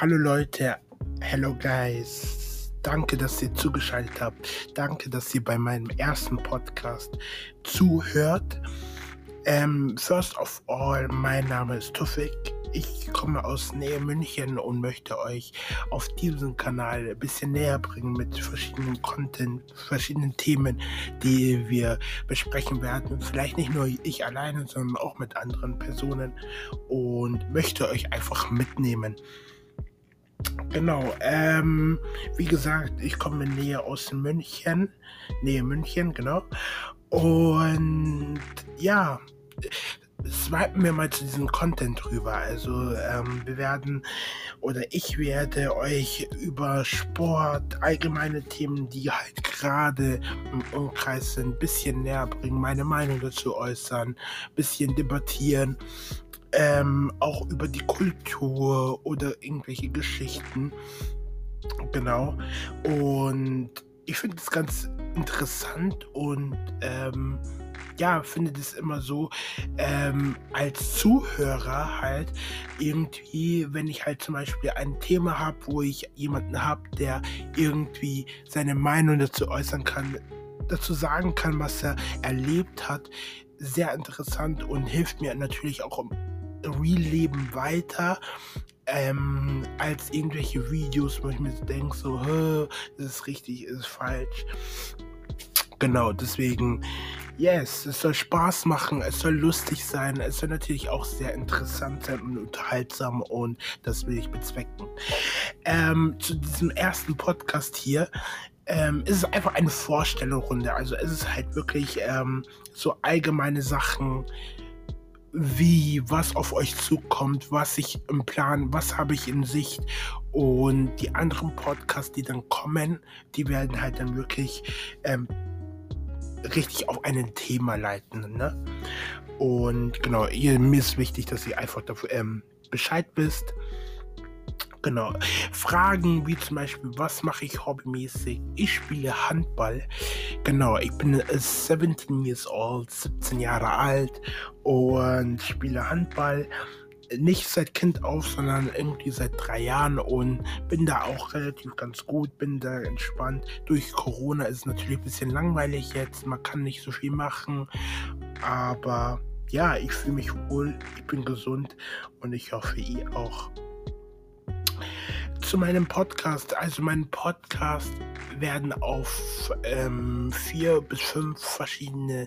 Hallo Leute, hello guys. Danke, dass ihr zugeschaltet habt. Danke, dass ihr bei meinem ersten Podcast zuhört. Ähm, first of all, mein Name ist Tufik. Ich komme aus Nähe München und möchte euch auf diesem Kanal ein bisschen näher bringen mit verschiedenen Content, verschiedenen Themen, die wir besprechen werden. Vielleicht nicht nur ich alleine, sondern auch mit anderen Personen und möchte euch einfach mitnehmen. Genau, ähm, wie gesagt, ich komme näher aus München, Nähe München, genau. Und ja, swipen wir mal zu diesem Content rüber. Also ähm, wir werden oder ich werde euch über Sport, allgemeine Themen, die halt gerade im Umkreis sind, ein bisschen näher bringen, meine Meinung dazu äußern, ein bisschen debattieren. Ähm, auch über die Kultur oder irgendwelche Geschichten. Genau. Und ich finde es ganz interessant und ähm, ja, finde das immer so, ähm, als Zuhörer halt irgendwie, wenn ich halt zum Beispiel ein Thema habe, wo ich jemanden habe, der irgendwie seine Meinung dazu äußern kann, dazu sagen kann, was er erlebt hat, sehr interessant und hilft mir natürlich auch im Real-Leben weiter. Ähm, als irgendwelche Videos, wo ich mir denke, so, das ist richtig, ist falsch. Genau, deswegen yes, es soll Spaß machen, es soll lustig sein, es soll natürlich auch sehr interessant sein und unterhaltsam und das will ich bezwecken. Ähm, zu diesem ersten Podcast hier ähm, ist es einfach eine Vorstellungsrunde. Also es ist halt wirklich ähm, so allgemeine Sachen wie, was auf euch zukommt, was ich im Plan, was habe ich in Sicht und die anderen Podcasts, die dann kommen, die werden halt dann wirklich ähm, richtig auf ein Thema leiten. Ne? Und genau, ihr, mir ist wichtig, dass ihr einfach dafür ähm, Bescheid wisst. Genau. Fragen wie zum Beispiel, was mache ich hobbymäßig? Ich spiele Handball. Genau, ich bin 17 years old, 17 Jahre alt und spiele Handball nicht seit Kind auf, sondern irgendwie seit drei Jahren und bin da auch relativ ganz gut, bin da entspannt. Durch Corona ist es natürlich ein bisschen langweilig jetzt, man kann nicht so viel machen, aber ja, ich fühle mich wohl, ich bin gesund und ich hoffe, ihr auch. Zu meinem Podcast, also mein Podcast werden auf ähm, vier bis fünf verschiedene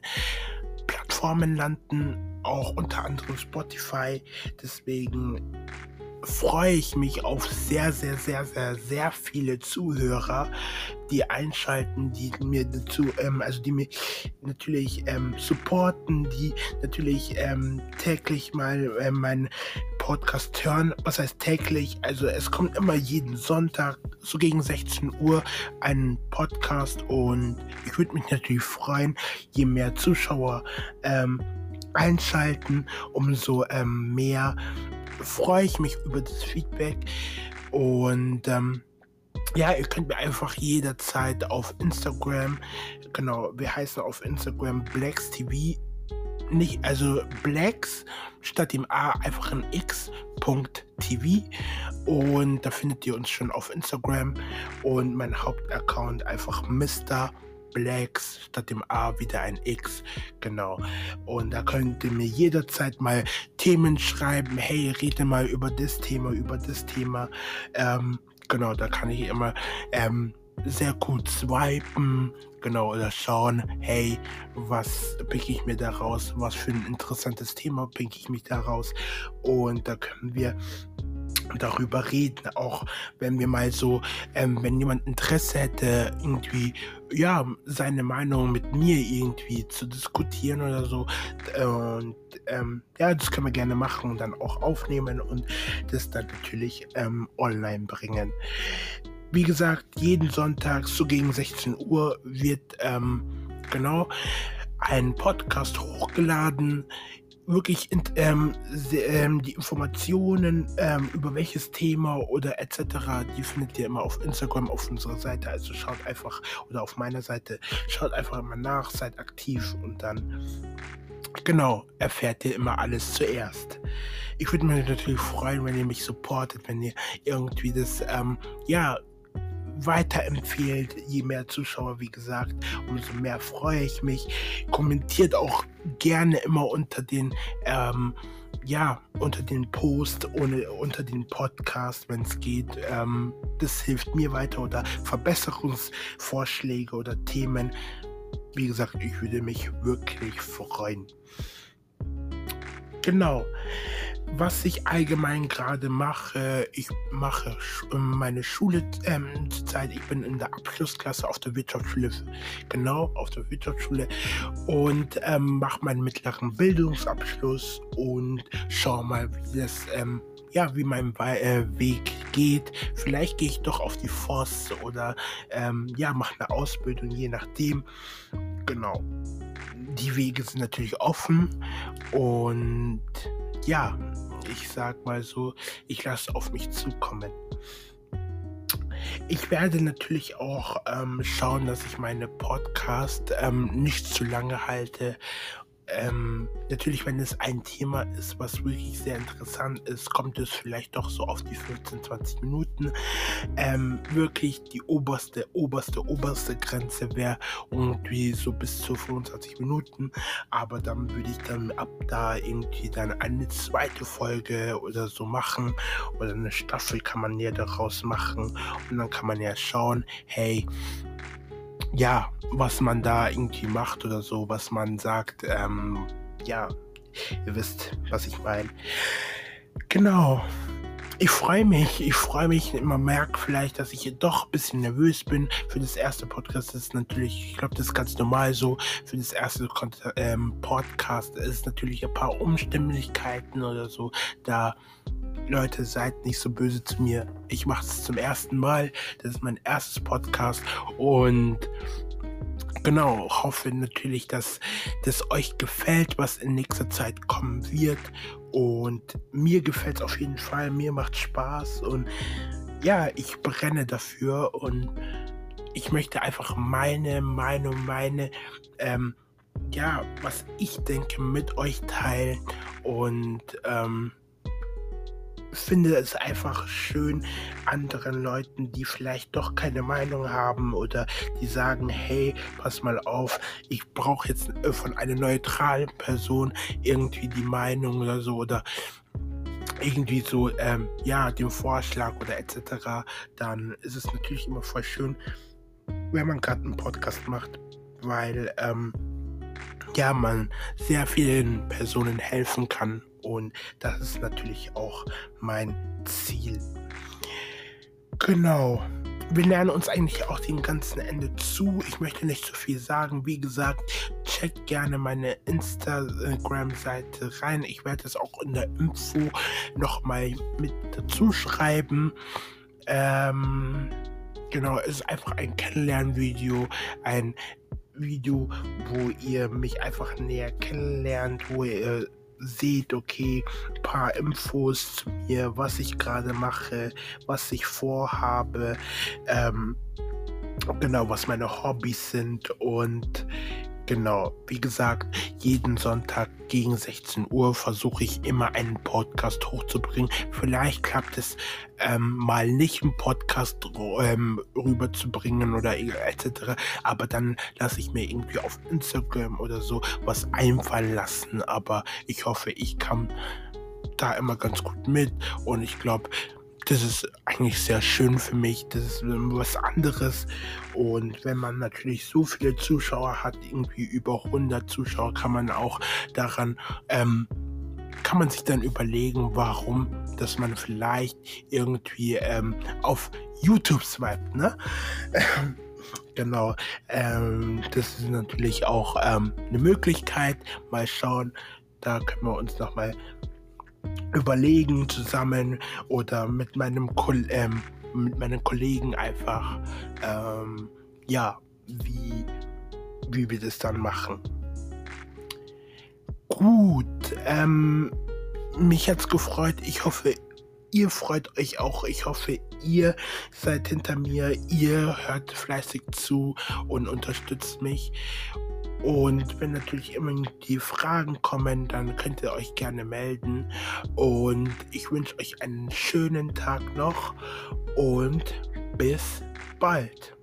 Plattformen landen, auch unter anderem Spotify. Deswegen freue ich mich auf sehr, sehr, sehr, sehr, sehr viele Zuhörer, die einschalten, die mir dazu, ähm, also die mir natürlich ähm, supporten, die natürlich ähm, täglich mal äh, meinen Podcast hören. Was heißt täglich? Also es kommt immer jeden Sonntag so gegen 16 Uhr ein Podcast und ich würde mich natürlich freuen, je mehr Zuschauer ähm, einschalten, umso ähm, mehr freue ich mich über das Feedback und ähm, ja, ihr könnt mir einfach jederzeit auf Instagram, genau, wir heißen auf Instagram Blacks TV, nicht, also Blacks statt dem A einfach ein X.tv und da findet ihr uns schon auf Instagram und mein Hauptaccount einfach Mr. Blacks statt dem A wieder ein X. Genau. Und da könnt ihr mir jederzeit mal Themen schreiben. Hey, rede mal über das Thema, über das Thema. Ähm, genau, da kann ich immer ähm, sehr gut swipen. Genau, oder schauen, hey, was pick ich mir da raus? Was für ein interessantes Thema pick ich mich da raus? Und da können wir darüber reden, auch wenn wir mal so, ähm, wenn jemand Interesse hätte, irgendwie, ja, seine Meinung mit mir irgendwie zu diskutieren oder so. Und ähm, ja, das können wir gerne machen und dann auch aufnehmen und das dann natürlich ähm, online bringen. Wie gesagt, jeden Sonntag so gegen 16 Uhr wird ähm, genau ein Podcast hochgeladen wirklich ähm, ähm, die Informationen ähm, über welches Thema oder etc., die findet ihr immer auf Instagram auf unserer Seite. Also schaut einfach oder auf meiner Seite, schaut einfach immer nach, seid aktiv und dann genau, erfährt ihr immer alles zuerst. Ich würde mich natürlich freuen, wenn ihr mich supportet, wenn ihr irgendwie das, ähm, ja, weiterempfehlt, je mehr Zuschauer, wie gesagt, umso mehr freue ich mich. Kommentiert auch gerne immer unter den, ähm, ja, unter den Post, ohne, unter den Podcast, wenn es geht. Ähm, das hilft mir weiter oder Verbesserungsvorschläge oder Themen. Wie gesagt, ich würde mich wirklich freuen. Genau was ich allgemein gerade mache, ich mache meine Schule ähm, zurzeit, ich bin in der Abschlussklasse auf der Wirtschaftsschule, genau, auf der Wirtschaftsschule und ähm, mache meinen mittleren Bildungsabschluss und schau mal, wie das, ähm, ja, wie mein äh, Weg geht. Vielleicht gehe ich doch auf die Forst oder ähm, ja, mache eine Ausbildung, je nachdem. Genau. Die Wege sind natürlich offen und ja, ich sag mal so, ich lasse auf mich zukommen. Ich werde natürlich auch ähm, schauen, dass ich meine Podcast ähm, nicht zu lange halte ähm, natürlich, wenn es ein Thema ist, was wirklich sehr interessant ist, kommt es vielleicht doch so auf die 15, 20 Minuten. Ähm, wirklich die oberste, oberste, oberste Grenze wäre irgendwie so bis zu 25 Minuten. Aber dann würde ich dann ab da irgendwie dann eine zweite Folge oder so machen. Oder eine Staffel kann man ja daraus machen. Und dann kann man ja schauen, hey, ja, was man da irgendwie macht oder so, was man sagt. Ähm, ja, ihr wisst, was ich meine. Genau. Ich freue mich, ich freue mich. Man merkt vielleicht, dass ich hier doch ein bisschen nervös bin. Für das erste Podcast ist natürlich, ich glaube, das ist ganz normal so. Für das erste ähm, Podcast ist natürlich ein paar Umstimmlichkeiten oder so. Da Leute, seid nicht so böse zu mir. Ich mache es zum ersten Mal. Das ist mein erstes Podcast und genau, hoffe natürlich, dass das euch gefällt, was in nächster Zeit kommen wird. Und mir gefällt es auf jeden Fall. Mir macht Spaß und ja, ich brenne dafür und ich möchte einfach meine Meinung, meine, ähm, ja, was ich denke, mit euch teilen und ähm, finde es einfach schön, anderen Leuten, die vielleicht doch keine Meinung haben oder die sagen, hey, pass mal auf, ich brauche jetzt äh, von einer neutralen Person irgendwie die Meinung oder so oder irgendwie so, ähm, ja, den Vorschlag oder etc., dann ist es natürlich immer voll schön, wenn man gerade einen Podcast macht, weil, ähm, ja, man sehr vielen Personen helfen kann und das ist natürlich auch mein Ziel. Genau. Wir lernen uns eigentlich auch den ganzen Ende zu. Ich möchte nicht zu viel sagen. Wie gesagt, checkt gerne meine Instagram-Seite rein. Ich werde es auch in der Info nochmal mit dazu schreiben. Ähm, genau, es ist einfach ein Kennenlernvideo, ein Video, wo ihr mich einfach näher kennenlernt, wo ihr seht, okay, ein paar Infos zu mir, was ich gerade mache, was ich vorhabe, ähm, genau, was meine Hobbys sind und Genau, wie gesagt, jeden Sonntag gegen 16 Uhr versuche ich immer einen Podcast hochzubringen. Vielleicht klappt es ähm, mal nicht, einen Podcast ähm, rüberzubringen oder etc. Aber dann lasse ich mir irgendwie auf Instagram oder so was einfallen lassen. Aber ich hoffe, ich kann da immer ganz gut mit und ich glaube, das ist eigentlich sehr schön für mich. Das ist was anderes. Und wenn man natürlich so viele Zuschauer hat, irgendwie über 100 Zuschauer, kann man auch daran, ähm, kann man sich dann überlegen, warum, dass man vielleicht irgendwie ähm, auf YouTube swipet, ne? genau. Ähm, das ist natürlich auch ähm, eine Möglichkeit. Mal schauen. Da können wir uns nochmal überlegen zusammen oder mit meinem ähm, mit meinen Kollegen einfach ähm, ja wie wie wir das dann machen. Gut, ähm, mich hat's gefreut. Ich hoffe, ihr freut euch auch. Ich hoffe, ihr seid hinter mir. Ihr hört fleißig zu und unterstützt mich. Und wenn natürlich immer die Fragen kommen, dann könnt ihr euch gerne melden. Und ich wünsche euch einen schönen Tag noch und bis bald.